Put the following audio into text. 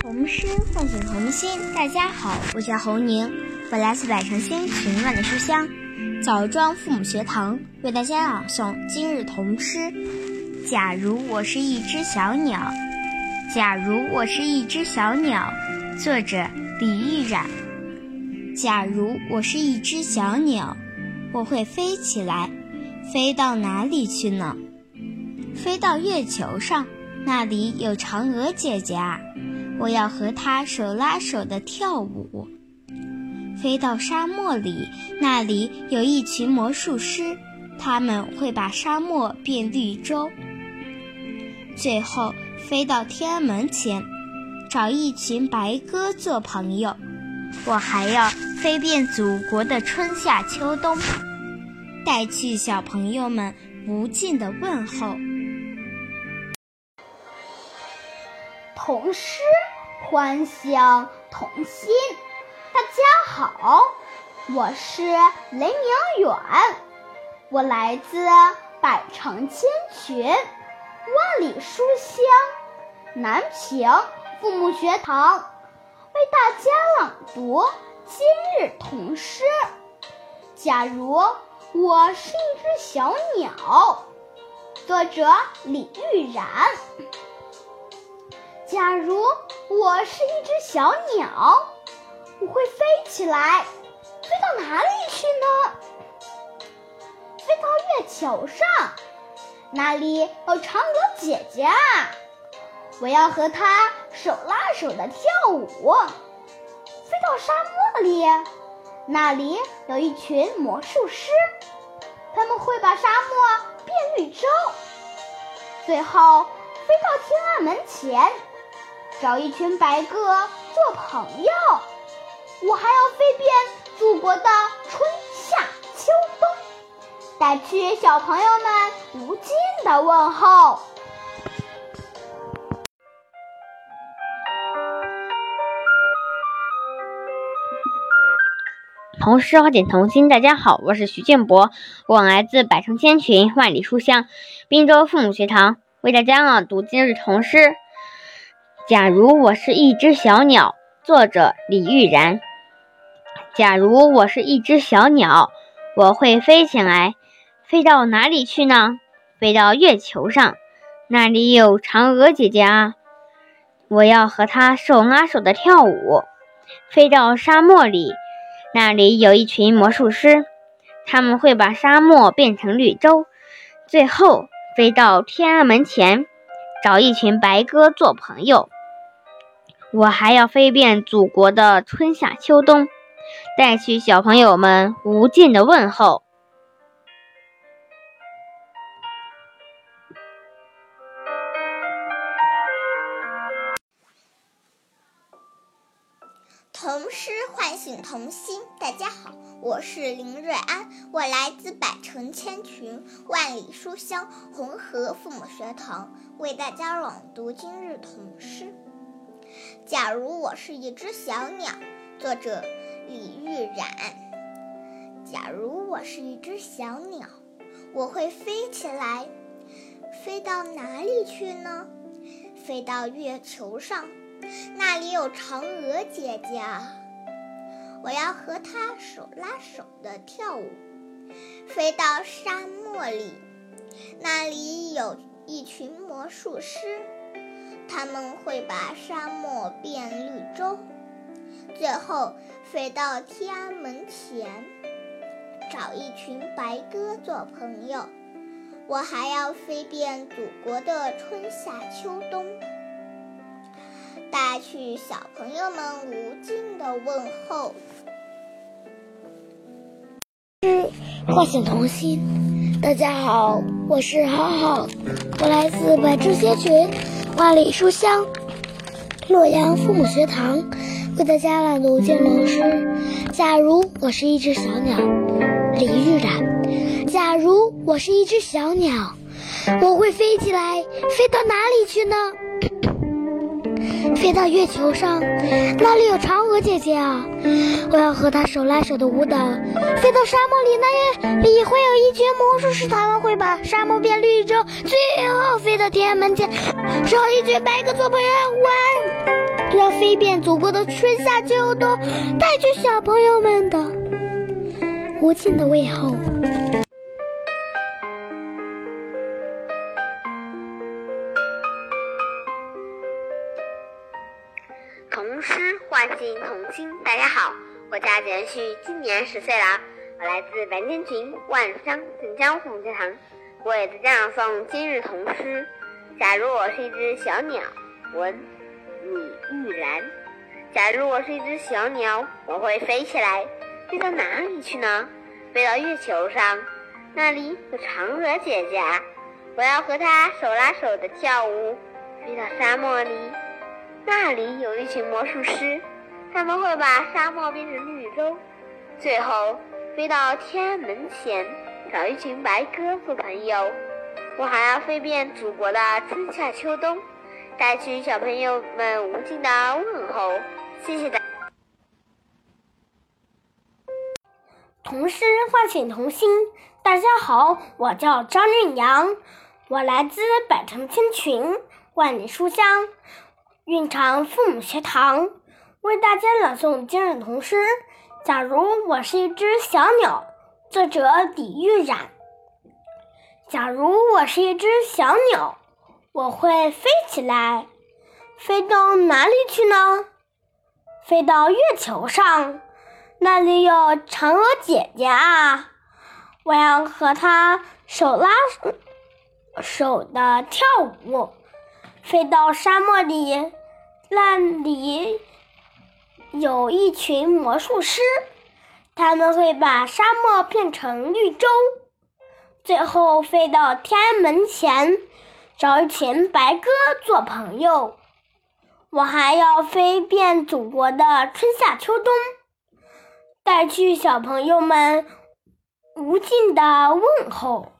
童诗唤醒童心。大家好，我叫侯宁，我来自百城千群万里书香枣庄父母学堂，为大家朗诵今日童诗。假如我是一只小鸟，假如我是一只小鸟，作者李玉冉。假如我是一只小鸟，我会飞起来，飞到哪里去呢？飞到月球上。那里有嫦娥姐姐啊，我要和他手拉手的跳舞。飞到沙漠里，那里有一群魔术师，他们会把沙漠变绿洲。最后飞到天安门前，找一群白鸽做朋友。我还要飞遍祖国的春夏秋冬，带去小朋友们无尽的问候。童诗唤醒童心。大家好，我是雷明远，我来自百城千群、万里书香南平父母学堂，为大家朗读今日童诗。假如我是一只小鸟，作者李玉然。假如我是一只小鸟，我会飞起来，飞到哪里去呢？飞到月球上，那里有嫦娥姐姐啊！我要和她手拉手的跳舞。飞到沙漠里，那里有一群魔术师，他们会把沙漠变绿洲。最后，飞到天安门前。找一群白鸽做朋友，我还要飞遍祖国的春夏秋冬，带去小朋友们无尽的问候。童诗花点童心，大家好，我是徐建博，我来自百城千群万里书香滨州父母学堂，为大家朗读今日童诗。假如我是一只小鸟，作者李玉然。假如我是一只小鸟，我会飞起来，飞到哪里去呢？飞到月球上，那里有嫦娥姐姐啊，我要和她手拉手的跳舞。飞到沙漠里，那里有一群魔术师，他们会把沙漠变成绿洲。最后飞到天安门前。找一群白鸽做朋友，我还要飞遍祖国的春夏秋冬，带去小朋友们无尽的问候。童诗唤醒童心，大家好，我是林瑞安，我来自百城千群、万里书香红河父母学堂，为大家朗读今日童诗。假如我是一只小鸟，作者李玉冉。假如我是一只小鸟，我会飞起来，飞到哪里去呢？飞到月球上。那里有嫦娥姐姐，我要和她手拉手的跳舞。飞到沙漠里，那里有一群魔术师，他们会把沙漠变绿洲。最后飞到天安门前，找一群白鸽做朋友。我还要飞遍祖国的春夏秋冬。带去小朋友们无尽的问候。诗唤醒童心，大家好，我是好好，我来自百城千群、万里书香洛阳父母学堂，为大家朗读敬老诗。假如我是一只小鸟，李玉然。假如我是一只小鸟，我会飞起来，飞到哪里去呢？飞到月球上，那里有嫦娥姐姐啊！我要和她手拉手的舞蹈。飞到沙漠里，那里会有一群魔术师，他们会把沙漠变绿洲。最后飞到天安门前，找一群白鸽做朋友。玩。要飞遍祖国的春夏秋冬，带去小朋友们的无尽的问候。唤醒童心，大家好，我叫简旭，今年十岁了，我来自白天群万乡镇江父母学堂，我也在家朗诵今日童诗。假如我是一只小鸟，文李玉兰。假如我是一只小鸟，我会飞起来，飞到哪里去呢？飞到月球上，那里有嫦娥姐姐，我要和她手拉手的跳舞。飞到沙漠里。那里有一群魔术师，他们会把沙漠变成绿洲。最后飞到天安门前，找一群白鸽做朋友。我还要飞遍祖国的春夏秋冬，带去小朋友们无尽的问候。谢谢大家。童诗唤醒童心。大家好，我叫张俊阳，我来自百城千群，万里书香。蕴长父母学堂为大家朗诵今日童诗。假如我是一只小鸟，作者李玉冉。假如我是一只小鸟，我会飞起来，飞到哪里去呢？飞到月球上，那里有嫦娥姐姐啊！我要和她手拉手的跳舞。飞到沙漠里，那里有一群魔术师，他们会把沙漠变成绿洲。最后飞到天安门前，找一群白鸽做朋友。我还要飞遍祖国的春夏秋冬，带去小朋友们无尽的问候。